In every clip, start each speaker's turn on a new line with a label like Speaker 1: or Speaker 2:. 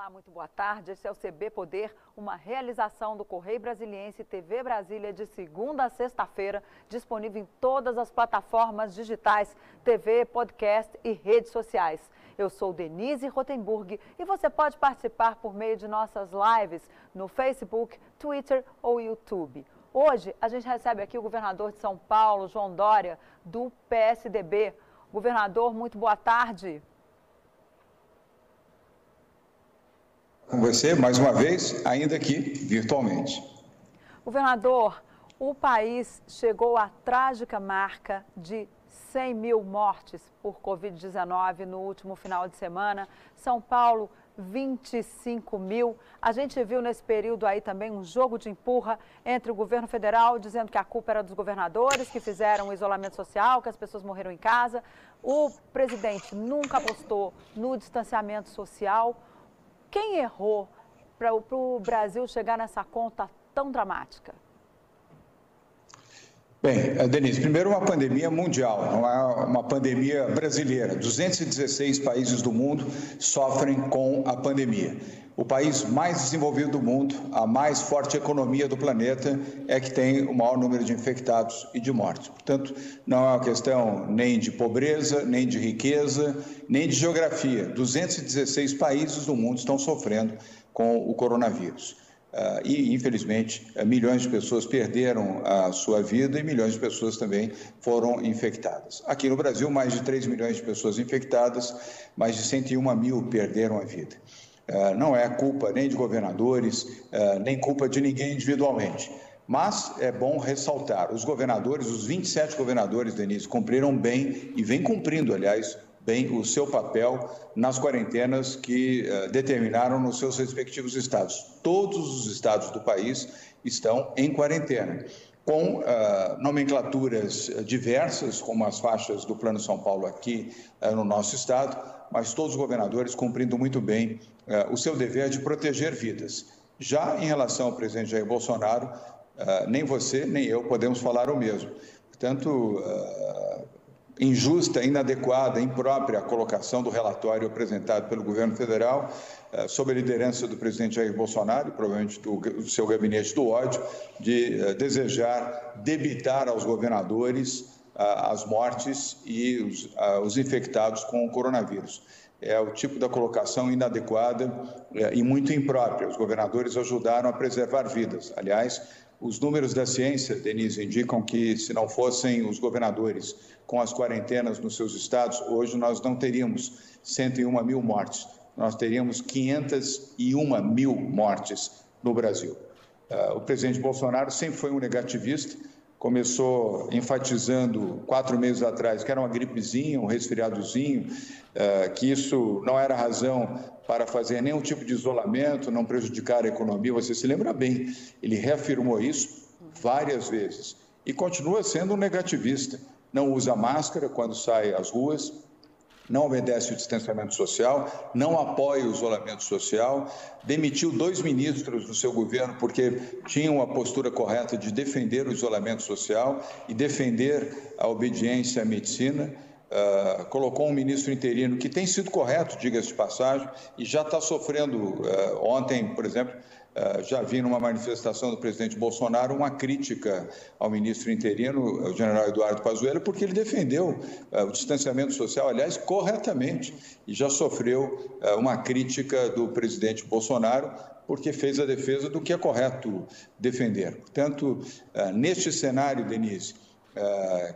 Speaker 1: Olá, muito boa tarde. Esse é o CB Poder, uma realização do Correio Brasiliense TV Brasília de segunda a sexta-feira, disponível em todas as plataformas digitais, TV, podcast e redes sociais. Eu sou Denise Rotenburg e você pode participar por meio de nossas lives no Facebook, Twitter ou YouTube. Hoje a gente recebe aqui o governador de São Paulo, João Dória, do PSDB. Governador, muito boa tarde.
Speaker 2: Com você mais uma vez, ainda que virtualmente.
Speaker 1: Governador, o país chegou à trágica marca de 100 mil mortes por Covid-19 no último final de semana. São Paulo, 25 mil. A gente viu nesse período aí também um jogo de empurra entre o governo federal, dizendo que a culpa era dos governadores que fizeram o isolamento social, que as pessoas morreram em casa. O presidente nunca apostou no distanciamento social. Quem errou para o Brasil chegar nessa conta tão dramática?
Speaker 2: Bem, eh, Denise, primeiro uma pandemia mundial, não é uma pandemia brasileira. 216 países do mundo sofrem com a pandemia. O país mais desenvolvido do mundo, a mais forte economia do planeta, é que tem o maior número de infectados e de mortes. Portanto, não é uma questão nem de pobreza, nem de riqueza, nem de geografia. 216 países do mundo estão sofrendo com o coronavírus. Uh, e, infelizmente, uh, milhões de pessoas perderam a sua vida e milhões de pessoas também foram infectadas. Aqui no Brasil, mais de 3 milhões de pessoas infectadas, mais de 101 mil perderam a vida. Uh, não é culpa nem de governadores, nem culpa de ninguém individualmente. Mas é bom ressaltar: os governadores, os 27 governadores, Denise, cumpriram bem e vem cumprindo, aliás, bem o seu papel nas quarentenas que uh, determinaram nos seus respectivos estados. Todos os estados do país estão em quarentena, com nomenclaturas diversas, como as faixas do Plano São Paulo aqui no nosso estado, mas todos os governadores cumprindo muito bem o seu dever de proteger vidas. Já em relação ao presidente Jair Bolsonaro, nem você nem eu podemos falar o mesmo. Portanto, injusta, inadequada, imprópria a colocação do relatório apresentado pelo governo federal, sob a liderança do presidente Jair Bolsonaro provavelmente do, seu gabinete do ódio, de desejar debitar aos governadores as mortes e os, os infectados com o coronavírus é o tipo da colocação inadequada é, e muito imprópria. Os governadores ajudaram a preservar vidas. Aliás, os números da ciência, Denise, indicam que se não fossem os governadores com as quarentenas nos seus estados, hoje nós não teríamos 101 mil mortes, nós teríamos 501 mil mortes no Brasil. Uh, o presidente Bolsonaro sempre foi um negativista, começou enfatizando quatro meses atrás que era uma gripezinha, um resfriadozinho, uh, que isso não era razão para fazer nenhum tipo de isolamento, não prejudicar a economia. Você se lembra bem, ele reafirmou isso várias vezes e continua sendo um negativista. Não usa máscara quando sai às ruas, não obedece o distanciamento social, não apoia o isolamento social, demitiu dois ministros do seu governo porque tinham a postura correta de defender o isolamento social e defender a obediência à medicina. Uh, colocou um ministro interino que tem sido correto, diga-se de passagem, e já está sofrendo. Uh, ontem, por exemplo, já vi numa manifestação do presidente Bolsonaro uma crítica ao ministro interino, o general Eduardo Pazuello, porque ele defendeu o distanciamento social, aliás, corretamente, e já sofreu uma crítica do presidente Bolsonaro, porque fez a defesa do que é correto defender. Portanto, neste cenário, Denise,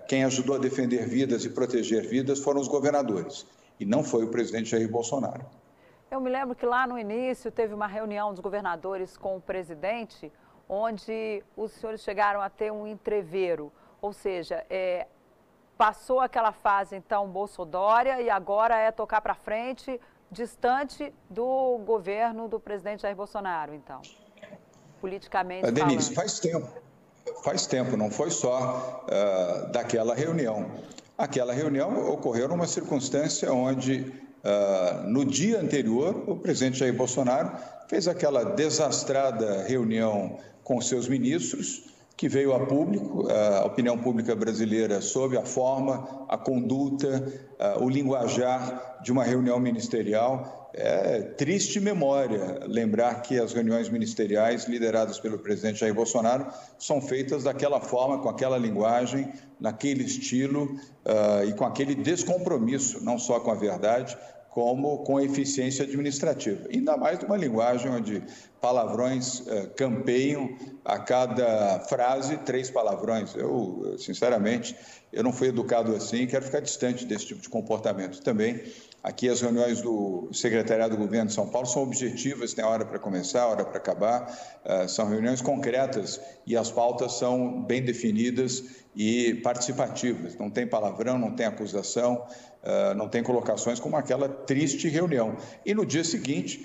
Speaker 2: quem ajudou a defender vidas e proteger vidas foram os governadores, e não foi o presidente Jair Bolsonaro.
Speaker 1: Eu me lembro que lá no início teve uma reunião dos governadores com o presidente, onde os senhores chegaram a ter um entreveiro, ou seja, é, passou aquela fase então Bolsodória e agora é tocar para frente, distante do governo do presidente Jair Bolsonaro, então, politicamente
Speaker 2: Denise, falando. faz tempo faz tempo, não foi só uh, daquela reunião. Aquela reunião ocorreu numa circunstância onde, uh, no dia anterior, o presidente Jair Bolsonaro fez aquela desastrada reunião com seus ministros, que veio a público, a opinião pública brasileira sob a forma, a conduta, o linguajar de uma reunião ministerial. É triste memória lembrar que as reuniões ministeriais lideradas pelo presidente Jair Bolsonaro são feitas daquela forma, com aquela linguagem, naquele estilo e com aquele descompromisso, não só com a verdade, como com eficiência administrativa. Ainda mais numa linguagem onde palavrões uh, campeiam a cada frase três palavrões. Eu, sinceramente, eu não fui educado assim e quero ficar distante desse tipo de comportamento também. Aqui as reuniões do Secretariado do Governo de São Paulo são objetivas, tem hora para começar, hora para acabar, uh, são reuniões concretas e as pautas são bem definidas e participativas. Não tem palavrão, não tem acusação, uh, não tem colocações como aquela triste reunião. E no dia seguinte,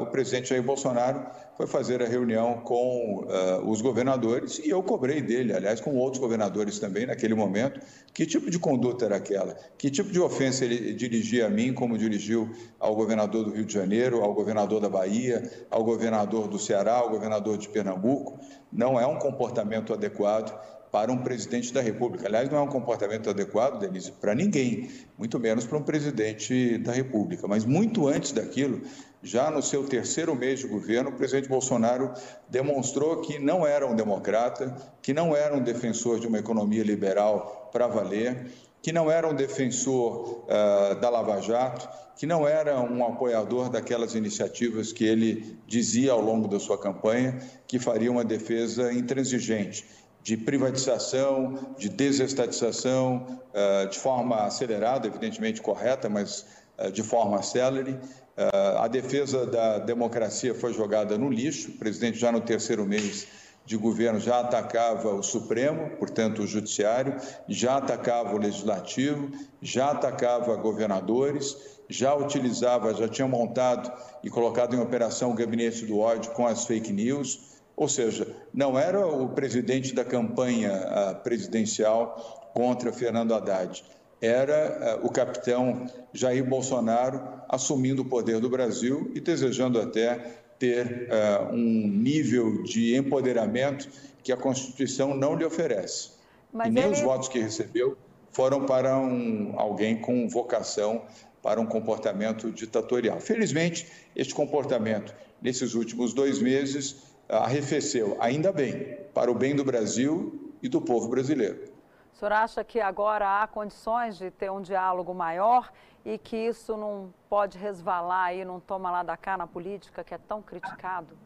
Speaker 2: o presidente Jair Bolsonaro foi fazer a reunião com uh, os governadores e eu cobrei dele, aliás, com outros governadores também naquele momento, que tipo de conduta era aquela, que tipo de ofensa ele dirigia a mim, como dirigiu ao governador do Rio de Janeiro, ao governador da Bahia, ao governador do Ceará, ao governador de Pernambuco. Não é um comportamento adequado para um presidente da República. Aliás, não é um comportamento adequado, Denise, para ninguém, muito menos para um presidente da República. Mas muito antes daquilo, já no seu terceiro mês de governo, o presidente Bolsonaro demonstrou que não era um democrata, que não era um defensor de uma economia liberal para valer, que não era um defensor uh, da Lava Jato, que não era um apoiador daquelas iniciativas que ele dizia ao longo da sua campanha que faria uma defesa intransigente de privatização, de desestatização, eh, de forma acelerada, evidentemente correta, mas eh, de forma célere. Eh, a defesa da democracia foi jogada no lixo. O presidente, já no terceiro mês de governo, já atacava o Supremo, portanto, o Judiciário, já atacava o Legislativo, já atacava governadores, já utilizava, já tinha montado e colocado em operação o gabinete do ódio com as fake news ou seja, não era o presidente da campanha presidencial contra Fernando Haddad, era o capitão Jair Bolsonaro assumindo o poder do Brasil e desejando até ter um nível de empoderamento que a Constituição não lhe oferece. Mas e nem ele... os votos que recebeu foram para um, alguém com vocação para um comportamento ditatorial. Felizmente, este comportamento, nesses últimos dois meses, arrefeceu, ainda bem, para o bem do Brasil e do povo brasileiro.
Speaker 1: O senhor acha que agora há condições de ter um diálogo maior e que isso não pode resvalar aí, não toma lá da cá na política, que é tão criticado?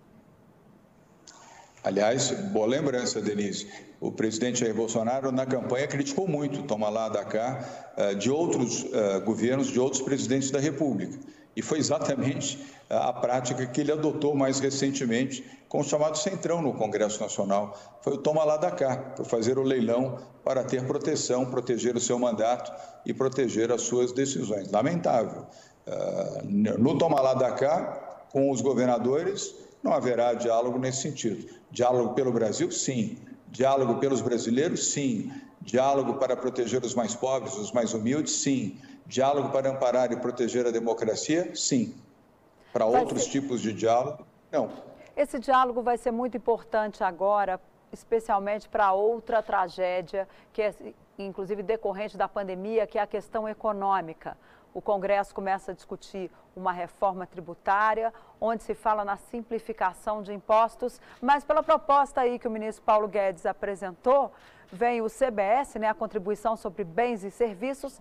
Speaker 2: Aliás, boa lembrança, Denise. O presidente Jair Bolsonaro, na campanha, criticou muito, toma lá da cá, eh, de outros eh, governos, de outros presidentes da República. E foi exatamente a prática que ele adotou mais recentemente com o chamado Centrão no Congresso Nacional. Foi o toma lá da cá, foi fazer o leilão para ter proteção, proteger o seu mandato e proteger as suas decisões. Lamentável. No toma lá da cá, com os governadores, não haverá diálogo nesse sentido. Diálogo pelo Brasil, sim. Diálogo pelos brasileiros, sim. Diálogo para proteger os mais pobres, os mais humildes, sim. Diálogo para amparar e proteger a democracia, sim. Para outros ser... tipos de diálogo, não.
Speaker 1: Esse diálogo vai ser muito importante agora, especialmente para outra tragédia, que é inclusive decorrente da pandemia, que é a questão econômica. O Congresso começa a discutir uma reforma tributária, onde se fala na simplificação de impostos, mas pela proposta aí que o ministro Paulo Guedes apresentou, vem o CBS, né, a contribuição sobre bens e serviços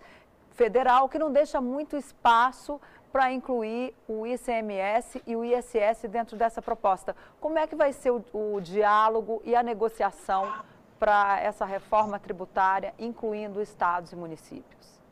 Speaker 1: federal, que não deixa muito espaço para incluir o ICMS e o ISS dentro dessa proposta. Como é que vai ser o, o diálogo e a negociação para essa reforma tributária, incluindo estados e municípios?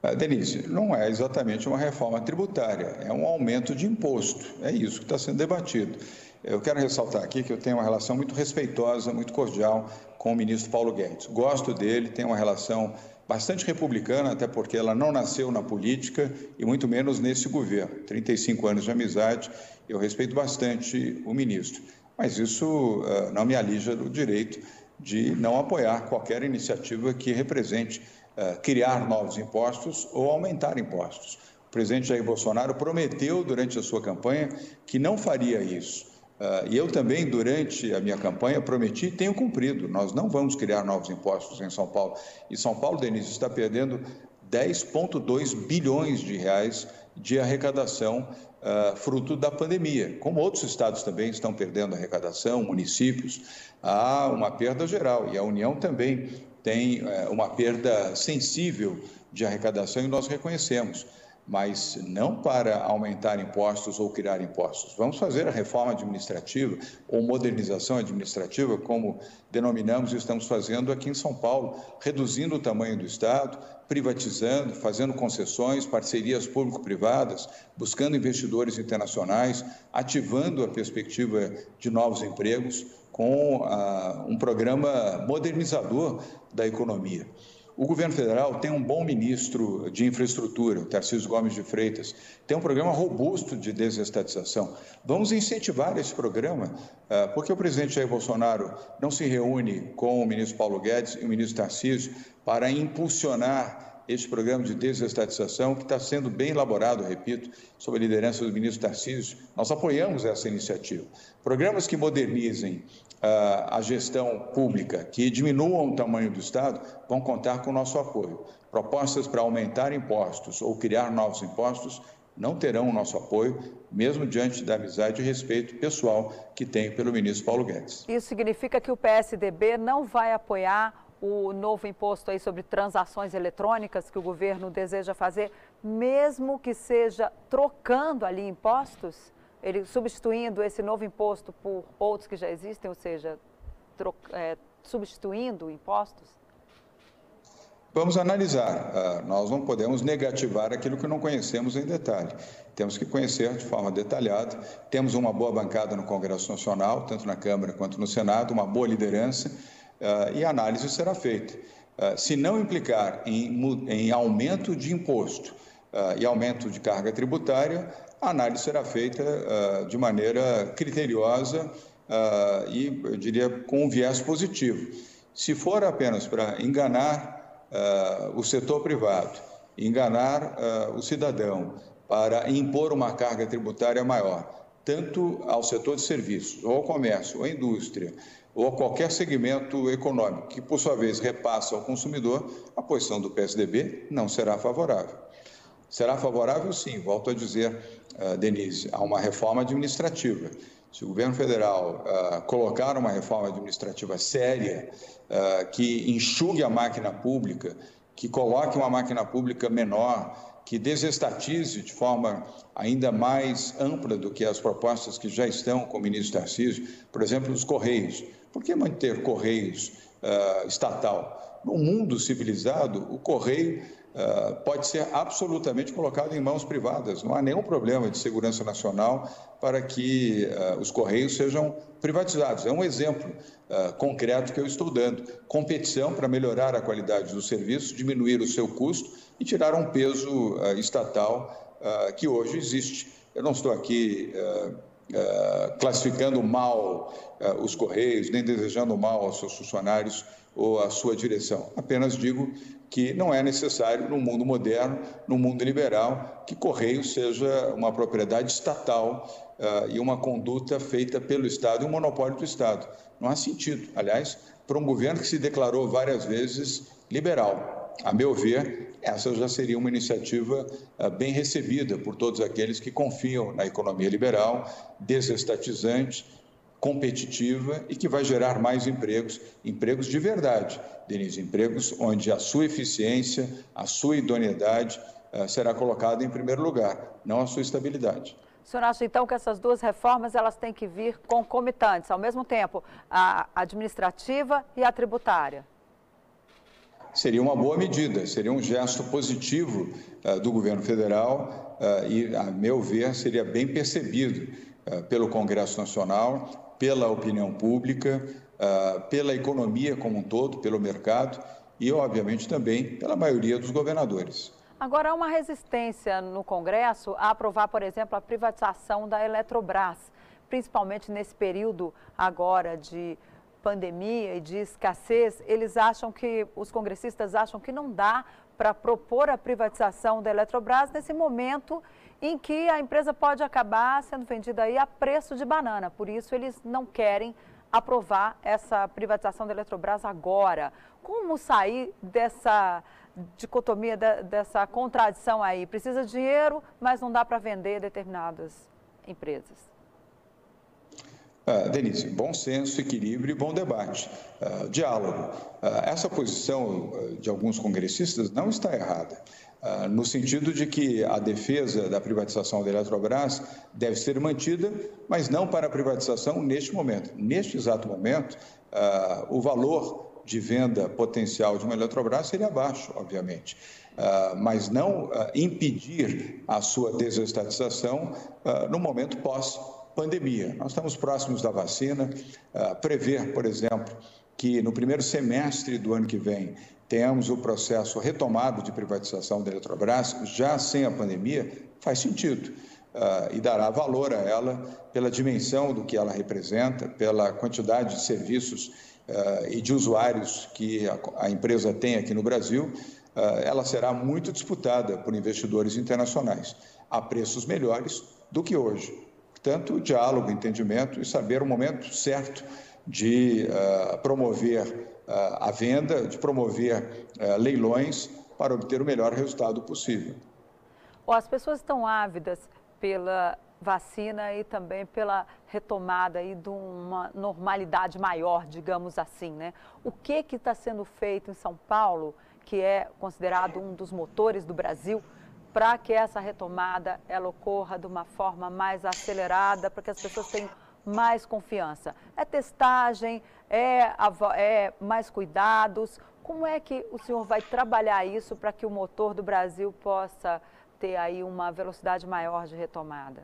Speaker 2: Ah, Denise, não é exatamente uma reforma tributária, é um aumento de imposto. É isso que está sendo debatido. Eu quero ressaltar aqui que eu tenho uma relação muito respeitosa, muito cordial com o ministro Paulo Guedes. Gosto dele, tenho uma relação bastante republicana, até porque ela não nasceu na política e muito menos nesse governo. 35 anos de amizade, eu respeito bastante o ministro. Mas isso uh, não me alija do direito de não apoiar qualquer iniciativa que represente criar novos impostos ou aumentar impostos. O presidente Jair Bolsonaro prometeu durante a sua campanha que não faria isso. Uh, e eu também, durante a minha campanha, prometi e tenho cumprido. Nós não vamos criar novos impostos em São Paulo. E São Paulo, Denise, está perdendo 10,2 bilhões de reais de arrecadação uh, fruto da pandemia. Como outros estados também estão perdendo arrecadação, municípios, há uma perda geral. E a União também tem uh, uma perda sensível de arrecadação e nós reconhecemos mas não para aumentar impostos ou criar impostos. Vamos fazer a reforma administrativa ou modernização administrativa, como denominamos e estamos fazendo aqui em São Paulo, reduzindo o tamanho do Estado, privatizando, fazendo concessões, parcerias público-privadas, buscando investidores internacionais, ativando a perspectiva de novos empregos com ah, um programa modernizador da economia. O governo federal tem um bom ministro de infraestrutura, o Tarcísio Gomes de Freitas, tem um programa robusto de desestatização. Vamos incentivar esse programa, ah, porque o presidente Jair Bolsonaro não se reúne com o ministro Paulo Guedes e o ministro Tarcísio para impulsionar este programa de desestatização, que está sendo bem elaborado, repito, sob a liderança do ministro Tarcísio. Nós apoiamos essa iniciativa. Programas que modernizem a gestão pública que diminuam o tamanho do Estado vão contar com o nosso apoio. Propostas para aumentar impostos ou criar novos impostos não terão o nosso apoio, mesmo diante da amizade e respeito pessoal que tenho pelo ministro Paulo Guedes.
Speaker 1: Isso significa que o PSDB não vai apoiar o novo imposto aí sobre transações eletrônicas que o governo deseja fazer, mesmo que seja trocando ali impostos? ele substituindo esse novo imposto por outros que já existem, ou seja, é, substituindo impostos?
Speaker 2: Vamos analisar. Uh, nós não podemos negativar aquilo que não conhecemos em detalhe. Temos que conhecer de forma detalhada. Temos uma boa bancada no Congresso Nacional, tanto na Câmara quanto no Senado, uma boa liderança, e a análise será feita. Uh, se não implicar em, em aumento de imposto e aumento de carga tributária, a análise será feita de maneira criteriosa e, eu diria, com um viés positivo. Se for apenas para enganar o setor privado, enganar o cidadão, para impor uma carga tributária maior, tanto ao setor de serviços, ou ao comércio, ou à indústria, ou a qualquer segmento econômico, que por sua vez repassa ao consumidor, a posição do PSDB não será favorável. Será favorável, sim, volto a dizer, uh, Denise, a uma reforma administrativa. Se o governo federal uh, colocar uma reforma administrativa séria, uh, que enxugue a máquina pública, que coloque uma máquina pública menor, que desestatize de forma ainda mais ampla do que as propostas que já estão com o ministro Tarcísio, por exemplo, os Correios. Por que manter Correios uh, estatal? No mundo civilizado, o Correio ah, pode ser absolutamente colocado em mãos privadas. Não há nenhum problema de segurança nacional para que uh, os Correios sejam privatizados. É um exemplo uh, concreto que eu estou dando. Competição para melhorar a qualidade do serviço, diminuir o seu custo e tirar um peso estatal que hoje existe. Eu não estou aqui classificando mal os Correios, nem desejando mal aos seus funcionários ou à sua direção. Apenas digo que não é necessário, no mundo moderno, no mundo liberal, que Correio seja uma propriedade estatal uh, e uma conduta feita pelo Estado e um monopólio do Estado. Não há sentido. Aliás, para um governo que se declarou várias vezes liberal. A meu ver, essa já seria uma iniciativa uh, bem recebida por todos aqueles que confiam na economia liberal, desestatizante, competitiva e que vai gerar mais empregos, empregos de verdade, Denise, empregos onde a sua eficiência, a sua idoneidade uh, será colocada em primeiro lugar, não a sua estabilidade.
Speaker 1: O senhor acha então que essas duas reformas elas têm que vir concomitantes, ao mesmo tempo, a administrativa e a tributária?
Speaker 2: Seria uma boa medida, seria um gesto positivo uh, do governo federal uh, e, a meu ver, seria bem percebido pelo Congresso Nacional pela opinião pública, uh, pela economia como um todo, pelo mercado e, obviamente, também pela maioria dos governadores.
Speaker 1: Agora, há uma resistência no Congresso a aprovar, por exemplo, a privatização da Eletrobras, principalmente nesse período agora de pandemia e de escassez, eles acham que, os congressistas acham que não dá para propor a privatização da Eletrobras nesse momento em que a empresa pode acabar sendo vendida aí a preço de banana. Por isso, eles não querem aprovar essa privatização da Eletrobras agora. Como sair dessa dicotomia, dessa contradição aí? Precisa de dinheiro, mas não dá para vender determinadas empresas.
Speaker 2: Uh, Denise, bom senso, equilíbrio e bom debate, uh, diálogo. Uh, essa posição de alguns congressistas não está errada. No sentido de que a defesa da privatização da Eletrobras deve ser mantida, mas não para a privatização neste momento. Neste exato momento, o valor de venda potencial de uma Eletrobras seria baixo, obviamente, ah, mas não impedir a sua desestatização no momento pós-pandemia. Nós estamos próximos da vacina, prever, por exemplo, que no primeiro semestre do ano que vem tenhamos o processo retomado de privatização da Eletrobras, já sem a pandemia, faz sentido. Uh, e dará valor a ela pela dimensão do que ela representa, pela quantidade de serviços uh, e de usuários que a, a, empresa tem aqui no Brasil, uh, ela será muito disputada por investidores internacionais, a preços melhores do que hoje. Portanto, diálogo, entendimento e saber o momento certo de promover a venda, de promover eh, leilões para obter o melhor resultado possível.
Speaker 1: As pessoas estão ávidas pela vacina e também pela retomada aí de uma normalidade maior, digamos assim, né? O que que está sendo feito em São Paulo, que é considerado um dos motores do Brasil, para que essa retomada ela ocorra de uma forma mais acelerada, para que as pessoas tenham mais confiança? É testagem, é, é mais cuidados? Como é que o senhor vai trabalhar isso para que o motor do Brasil possa ter aí uma velocidade maior de retomada?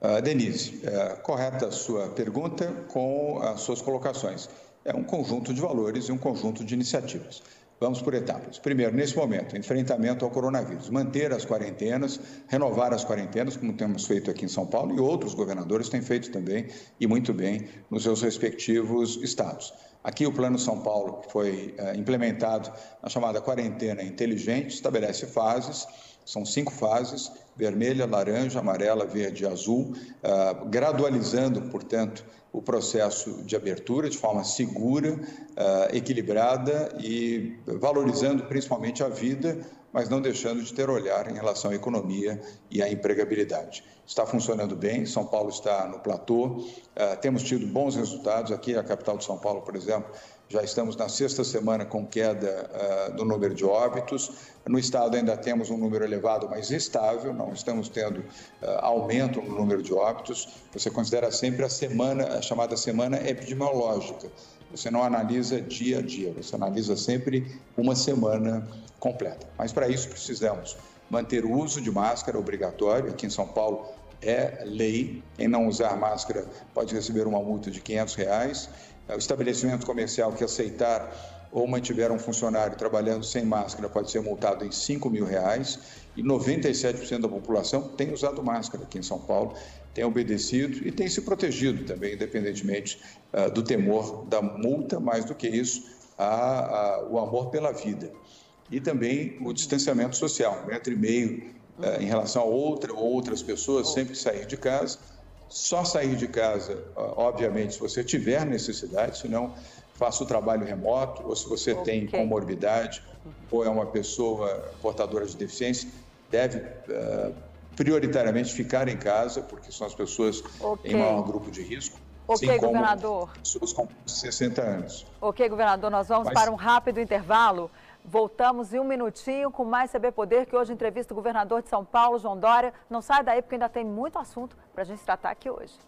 Speaker 2: Uh, Denise, é, correta a sua pergunta com as suas colocações. É um conjunto de valores e um conjunto de iniciativas. Vamos por etapas. Primeiro, nesse momento, enfrentamento ao coronavírus, manter as quarentenas, renovar as quarentenas, como temos feito aqui em São Paulo e outros governadores têm feito também e muito bem nos seus respectivos estados. Aqui o Plano São Paulo, que foi é, implementado na chamada quarentena inteligente, estabelece fases, são cinco fases, vermelha, laranja, amarela, verde e azul, uh, gradualizando, portanto, o processo de abertura de forma segura, uh, equilibrada e valorizando principalmente a vida, mas não deixando de ter olhar em relação à economia e à empregabilidade. Está funcionando bem, São Paulo está no platô, uh, temos tido bons resultados aqui, a capital de São Paulo, por exemplo, já estamos na sexta semana com queda uh, do número de óbitos. No estado ainda temos um número elevado, mas estável, não estamos tendo uh, aumento no número de óbitos. Você considera sempre a semana, a chamada semana epidemiológica. Você não analisa dia a dia, você analisa sempre uma semana completa. Mas para isso precisamos manter o uso de máscara obrigatório. Aqui em São Paulo é lei. Quem não usar máscara pode receber uma multa de 500 reais o estabelecimento comercial que aceitar ou mantiver um funcionário trabalhando sem máscara pode ser multado em 5 mil reais e 97% da população tem usado máscara aqui em São Paulo, tem obedecido e tem se protegido também, independentemente uh, do temor da multa, mais do que isso, a, a, o amor pela vida. E também o distanciamento social, um metro e meio uh, em relação a outra ou outras pessoas, sempre que sair de casa, só sair de casa, obviamente, se você tiver necessidade, senão faça o trabalho remoto, ou se você okay. tem comorbidade, ou é uma pessoa portadora de deficiência, deve uh, prioritariamente ficar em casa, porque são as pessoas okay. em maior grupo de risco.
Speaker 1: Ok, assim governador.
Speaker 2: Pessoas com 60 anos.
Speaker 1: Ok, governador, nós vamos Mas... para um rápido intervalo. Voltamos em um minutinho com mais CB Poder, que hoje entrevista o governador de São Paulo, João Dória. Não sai daí porque ainda tem muito assunto para a gente tratar aqui hoje.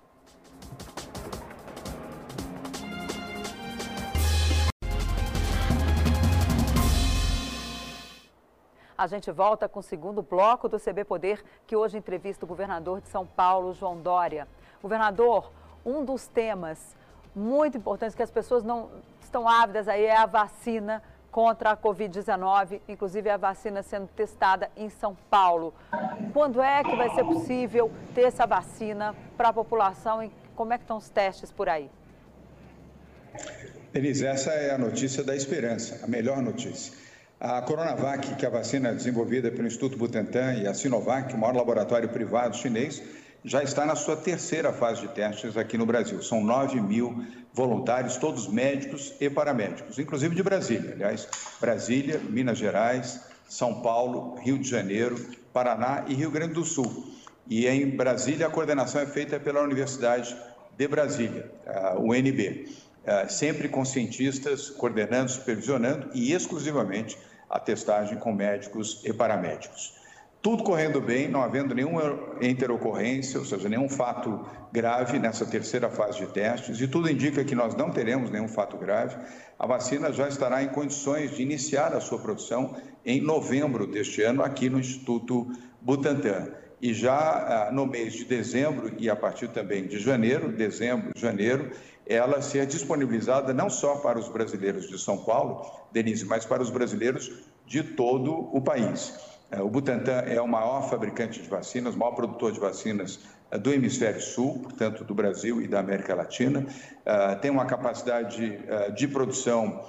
Speaker 1: A gente volta com o segundo bloco do CB Poder, que hoje entrevista o governador de São Paulo, João Dória. Governador, um dos temas muito importantes que as pessoas não estão ávidas aí é a vacina contra a Covid-19, inclusive a vacina sendo testada em São Paulo. Quando é que vai ser possível ter essa vacina para a população e como é que estão os testes por aí?
Speaker 2: Denise, essa é a notícia da esperança, a melhor notícia. A Coronavac, que é a vacina desenvolvida pelo Instituto Butantan e a Sinovac, o maior laboratório privado chinês, já está na sua terceira fase de testes aqui no Brasil. São 9 mil voluntários, todos médicos e paramédicos, inclusive de Brasília. Aliás, Brasília, Minas Gerais, São Paulo, Rio de Janeiro, Paraná e Rio Grande do Sul. E em Brasília, a coordenação é feita pela Universidade de Brasília, a UNB. Sempre com cientistas coordenando, supervisionando e exclusivamente a testagem com médicos e paramédicos. Tudo correndo bem, não havendo nenhuma interocorrência, ou seja, nenhum fato grave nessa terceira fase de testes, e tudo indica que nós não teremos nenhum fato grave. A vacina já estará em condições de iniciar a sua produção em novembro deste ano, aqui no Instituto Butantan. E já ah, no mês de dezembro e a partir também de janeiro, dezembro, janeiro, ela ser disponibilizada não só para os brasileiros de São Paulo, Denise, mas para os brasileiros de todo o país. É, o Butantan é o maior fabricante de vacinas, o maior produtor de vacinas é, do hemisfério sul, portanto, do Brasil e da América Latina. É, tem uma capacidade de produção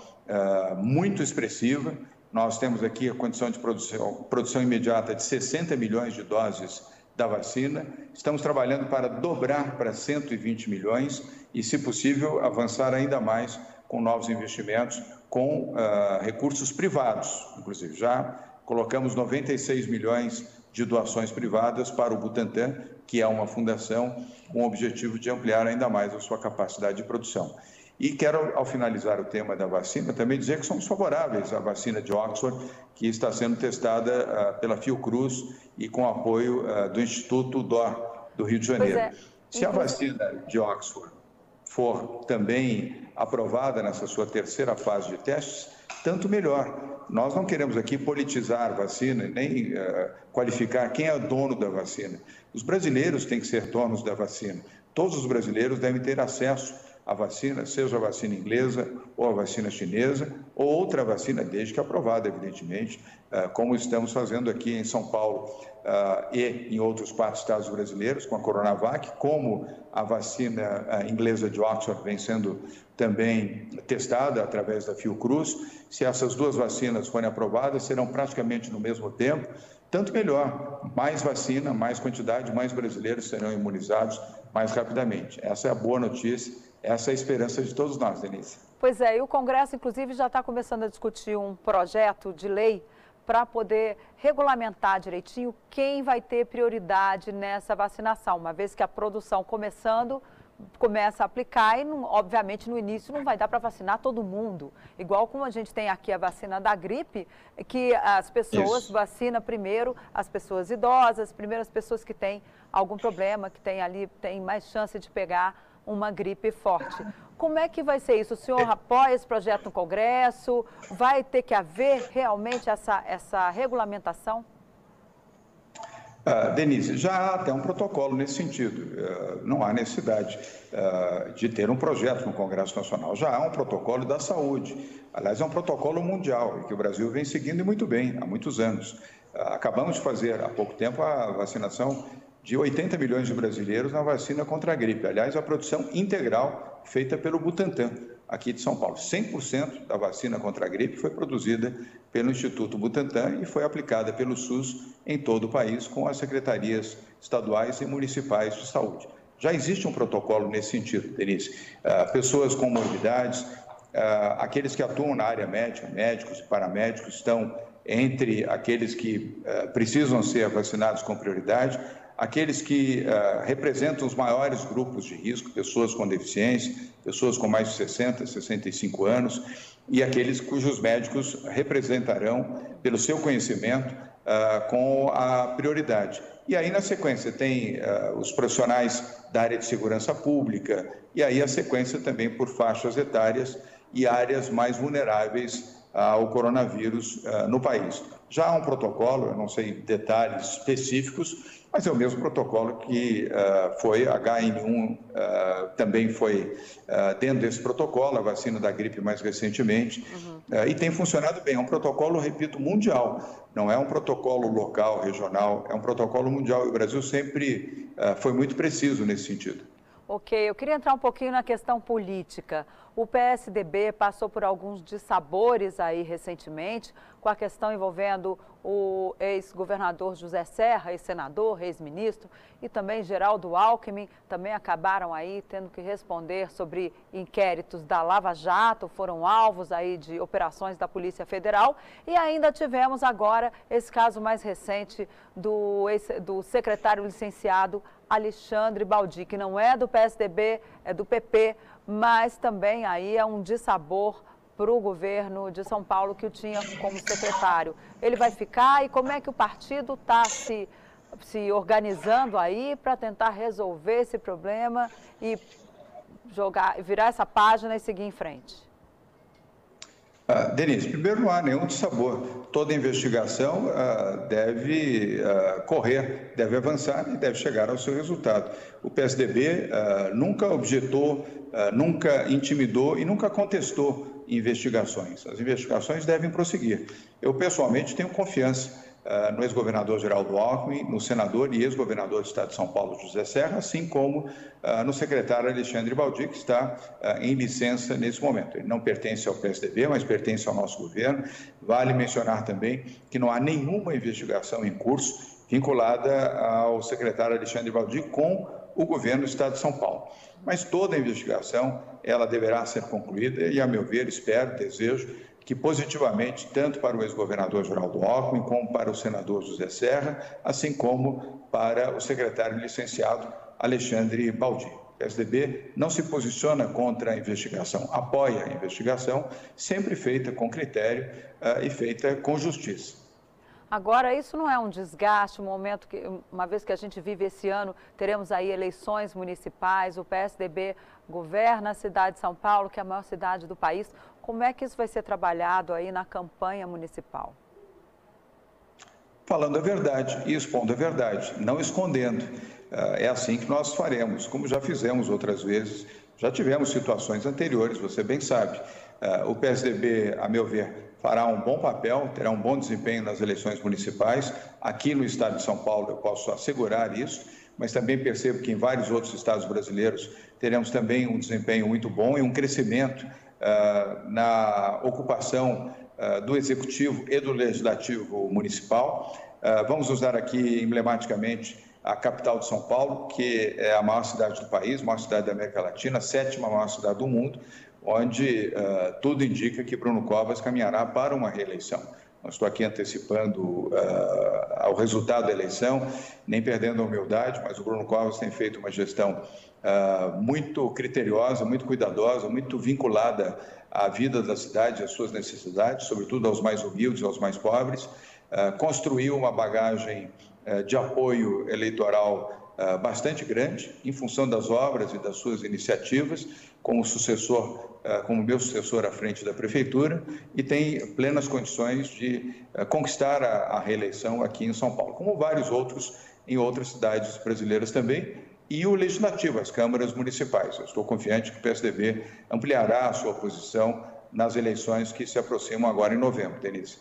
Speaker 2: muito expressiva. Nós temos aqui a condição de produção, produção imediata de 60 milhões de doses da vacina. Estamos trabalhando para dobrar para 120 milhões e, se possível, avançar ainda mais com novos investimentos, com recursos privados, inclusive. Já colocamos 96 milhões de doações privadas para o Butantan, que é uma fundação com o objetivo de ampliar ainda mais a sua capacidade de produção. E quero, ao finalizar o tema da vacina, também dizer que somos favoráveis à vacina de Oxford, que está sendo testada uh, pela Fiocruz e com apoio uh, do Instituto DOR do Rio de Janeiro. É. Se a vacina de Oxford for também aprovada nessa sua terceira fase de testes, tanto melhor nós não queremos aqui politizar vacina, nem uh, qualificar quem é dono da vacina. Os brasileiros têm que ser donos da vacina. Todos os brasileiros devem ter acesso à vacina, seja a vacina inglesa ou a vacina chinesa, ou outra vacina, desde que aprovada, evidentemente, uh, como estamos fazendo aqui em São Paulo uh, e em outros quatro estados brasileiros, com a Coronavac, como a vacina inglesa de Oxford vem sendo também testada através da Fiocruz. Se essas duas vacinas forem aprovadas, serão praticamente no mesmo tempo, tanto melhor. Mais vacina, mais quantidade, mais brasileiros serão imunizados mais rapidamente. Essa é a boa notícia, essa é a esperança de todos nós, Denise.
Speaker 1: Pois é, e o Congresso, inclusive, já está começando a discutir um projeto de lei para poder regulamentar direitinho quem vai ter prioridade nessa vacinação, uma vez que a produção começando começa a aplicar e, não, obviamente, no início não vai dar para vacinar todo mundo. Igual como a gente tem aqui a vacina da gripe, que as pessoas Isso. vacinam primeiro as pessoas idosas, primeiro as pessoas que têm algum problema, que têm ali, têm mais chance de pegar uma gripe forte. Como é que vai ser isso? O senhor é. apoia esse projeto no Congresso? Vai ter que haver realmente essa, essa regulamentação?
Speaker 2: Uh, Denise, já há até um protocolo nesse sentido. Uh, não há necessidade uh, de ter um projeto no Congresso Nacional. Já há um protocolo da saúde. Aliás, é um protocolo mundial e que o Brasil vem seguindo muito bem há muitos anos. acabamos de fazer há pouco tempo a vacinação de 80 milhões de brasileiros na vacina contra a gripe. Aliás, a produção integral feita pelo Butantan aqui de São Paulo. 100% da vacina contra a gripe foi produzida pelo Instituto Butantan e foi aplicada pelo SUS em todo o país com as secretarias estaduais e municipais de saúde. Já existe um protocolo nesse sentido, Denise. Uh, pessoas com morbidades, uh, aqueles que atuam na área médica, médicos e paramédicos, estão entre aqueles que uh, precisam ser vacinados com prioridade aqueles que uh, representam os maiores grupos de risco, pessoas com deficiência, pessoas com mais de 60, 65 anos, e aqueles cujos médicos representarão, pelo seu conhecimento, uh, com a prioridade. E aí, na sequência, tem uh, os profissionais da área de segurança pública, e aí a sequência também por faixas etárias e áreas mais vulneráveis ao coronavírus no país. Já há um protocolo, eu não sei detalhes específicos, mas é o mesmo protocolo que uh, foi H1N1, uh, ah, também foi uh, dentro desse protocolo, a vacina da gripe mais recentemente, uhum. e tem funcionado bem. É um protocolo, repito, mundial, não é um protocolo local, regional, é um protocolo mundial. E o Brasil sempre foi muito preciso nesse sentido.
Speaker 1: Ok, eu queria entrar um pouquinho na questão política. O PSDB passou por alguns dissabores aí recentemente, com a questão envolvendo o ex-governador José Serra, ex-senador, ex-ministro, e também Geraldo Alckmin, também acabaram aí tendo que responder sobre inquéritos da Lava Jato, foram alvos aí de operações da Polícia Federal. E ainda tivemos agora esse caso mais recente do, do secretário licenciado Alexandre Baldi, que não é do PSDB, é do PP, mas também aí é um dissabor para o governo de São Paulo que o tinha como secretário. Ele vai ficar e como é que o partido está se, se organizando aí para tentar resolver esse problema e jogar, virar essa página e seguir em frente?
Speaker 2: Ah, Denise, primeiro não há nenhum sabor. Toda investigação ah, deve ah, correr, deve avançar e deve chegar ao seu resultado. O PSDB nunca objetou, nunca intimidou e nunca contestou investigações. As investigações devem prosseguir. Eu, pessoalmente, tenho confiança Uh, no ex-governador Geraldo Alckmin, no senador e ex-governador do Estado de São Paulo, José Serra, assim como uh, no secretário Alexandre Baldi, que está uh, em licença nesse momento. Ele não pertence ao PSDB, mas pertence ao nosso governo. Vale mencionar também que não há nenhuma investigação em curso vinculada ao secretário Alexandre Baldi com o governo do Estado de São Paulo. Mas toda a investigação, ela deverá ser concluída e, a meu ver, espero, desejo, que positivamente, tanto para o ex-governador Geraldo Alckmin, como para o senador José Serra, assim como para o secretário licenciado Alexandre Baldi. O PSDB não se posiciona contra a investigação, apoia a investigação, sempre feita com critério uh, e feita com justiça.
Speaker 1: Agora, isso não é um desgaste, um momento que, uma vez que a gente vive esse ano, teremos aí eleições municipais, o PSDB governa a cidade de São Paulo, que é a maior cidade do país. Como é que isso vai ser trabalhado aí na campanha municipal?
Speaker 2: Falando a verdade e expondo a verdade, não escondendo. Ah, é assim que nós faremos, como já fizemos outras vezes. Já tivemos situações anteriores, você bem sabe. Ah, o PSDB, a meu ver, fará um bom papel, terá um bom desempenho nas eleições municipais. Aqui no estado de São Paulo eu posso assegurar isso, mas também percebo que em vários outros estados brasileiros teremos também um desempenho muito bom e um crescimento uh, na ocupação uh, do executivo e do legislativo municipal. Uh, vamos usar aqui emblematicamente a capital de São Paulo, que é a maior cidade do país, maior cidade da América Latina, sétima maior cidade do mundo, onde tudo indica que Bruno Covas caminhará para uma reeleição. Não estou aqui antecipando uh, ao resultado da eleição, nem perdendo a humildade, mas o Bruno Covas tem feito uma gestão uh, muito criteriosa, muito cuidadosa, muito vinculada à vida da cidade, às suas necessidades, sobretudo aos mais humildes, aos mais pobres. Uh, construiu uma bagagem de apoio eleitoral bastante grande, em função das obras e das suas iniciativas, como sucessor eh, como meu sucessor à frente da prefeitura e tem plenas condições de eh, conquistar a, reeleição aqui em São Paulo, como vários outros em outras cidades brasileiras também, e o legislativo, as câmaras municipais. Eu estou confiante que o PSDB ampliará a sua posição nas eleições que se aproximam agora em novembro, Denise.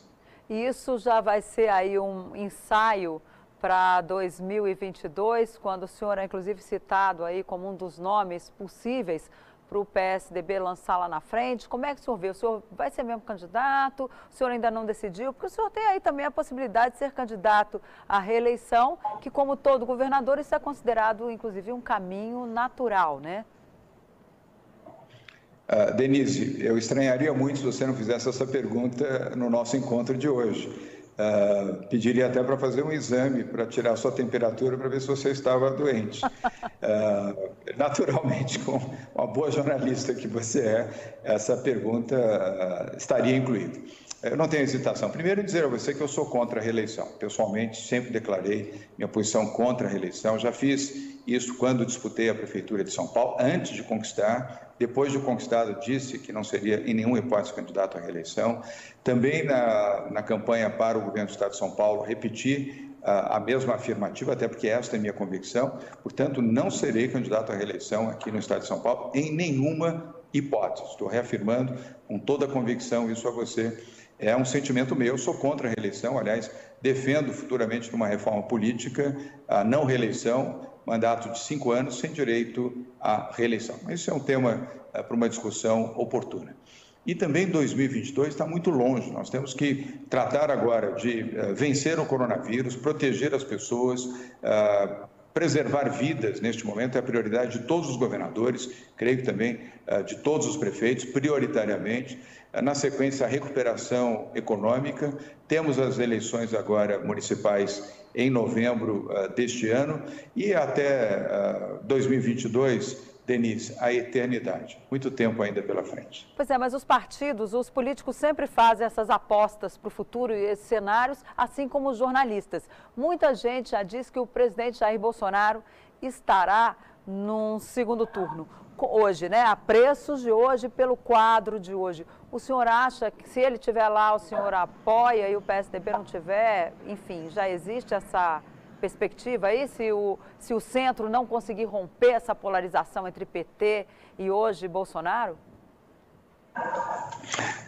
Speaker 1: Isso já vai ser aí um ensaio para 2022, quando o senhor é inclusive citado aí como um dos nomes possíveis para o PSDB lançar lá na frente? Como é que o senhor vê? O senhor vai ser mesmo candidato? O senhor ainda não decidiu? Porque o senhor tem aí também a possibilidade de ser candidato à reeleição, que como todo governador, isso é considerado, inclusive, um caminho natural, né?
Speaker 2: Uh, Denise, eu estranharia muito se você não fizesse essa pergunta no nosso encontro de hoje. Uh, pediria até para fazer um exame para tirar sua temperatura para ver se você estava doente. Uh, naturalmente, com uma boa jornalista que você é, essa pergunta uh, estaria incluída. Eu não tenho hesitação. Primeiro, dizer a você que eu sou contra a reeleição. Pessoalmente, sempre declarei minha posição contra a reeleição. Já fiz isso quando disputei a Prefeitura de São Paulo, antes de conquistar depois de conquistado, disse que não seria em nenhuma hipótese candidato à reeleição. Também na, na campanha para o governo do Estado de São Paulo, repeti a, a mesma afirmativa, até porque esta é minha convicção. Portanto, não serei candidato à reeleição aqui no Estado de São Paulo em nenhuma hipótese. Estou reafirmando com toda a convicção isso a você. É um sentimento meu, sou contra a reeleição, aliás, defendo futuramente numa reforma política a não reeleição mandato de cinco anos sem direito à reeleição. Mas isso é um tema uh, para uma discussão oportuna. E também 2022 está muito longe. Nós temos que tratar agora de uh, vencer o coronavírus, proteger as pessoas, uh, preservar vidas neste momento é a prioridade de todos os governadores, creio também uh, de todos os prefeitos, prioritariamente. Na sequência, a recuperação econômica. Temos as eleições agora municipais em novembro deste ano e até 2022 Denise, a eternidade. Muito tempo ainda pela frente.
Speaker 1: Pois é, mas os partidos, os políticos sempre fazem essas apostas para o futuro e esses cenários, assim como os jornalistas. Muita gente já diz que o presidente Jair Bolsonaro estará num segundo turno. Hoje, né? A preços de hoje, pelo quadro de hoje. O senhor acha que se ele estiver lá, o senhor apoia e o PSDB não tiver? Enfim, já existe essa perspectiva aí, se o, se o centro não conseguir romper essa polarização entre PT e hoje Bolsonaro?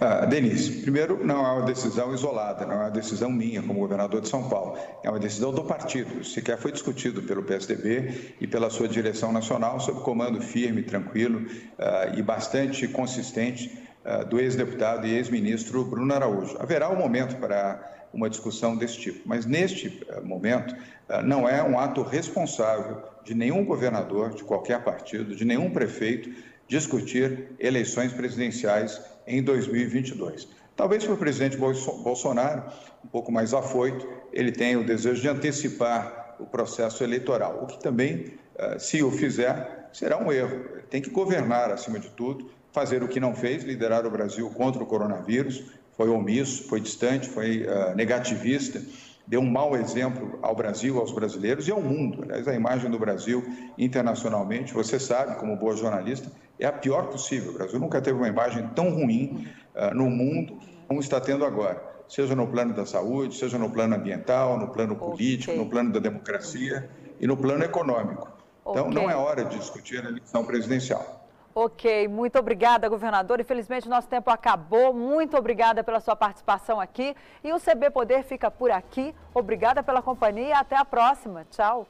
Speaker 2: Ah, Denise, primeiro, não é uma decisão isolada, não é uma decisão minha como governador de São Paulo, é uma decisão do partido. Sequer foi discutido pelo PSDB e pela sua direção nacional, sob comando firme, tranquilo ah, e bastante consistente ah, do ex-deputado e ex-ministro Bruno Araújo. Haverá um momento para uma discussão desse tipo. Mas neste eh, momento, eh, não é um ato responsável de nenhum governador, de qualquer partido, de nenhum prefeito discutir eleições presidenciais em 2022. Talvez para o presidente Bolsonaro, um pouco mais afoito, ele tenha o desejo de antecipar o processo eleitoral, o que também, eh, se o fizer, será um erro. Ele tem que governar, acima de tudo, fazer o que não fez, liderar o Brasil contra o coronavírus, foi omisso, foi distante, foi uh, negativista, deu um mau exemplo ao Brasil, aos brasileiros e ao mundo. Aliás, a imagem do Brasil internacionalmente, você sabe, como boa jornalista, é a pior possível. O Brasil nunca teve uma imagem tão ruim uh, no mundo como está tendo agora, seja no plano da saúde, seja no plano ambiental, no plano político, okay. no plano da democracia e no plano econômico. Então, okay. não é hora de discutir a eleição presidencial.
Speaker 1: Ok, muito obrigada, governador. Infelizmente, nosso tempo acabou. Muito obrigada pela sua participação aqui. E o CB Poder fica por aqui. Obrigada pela companhia até a próxima. Tchau.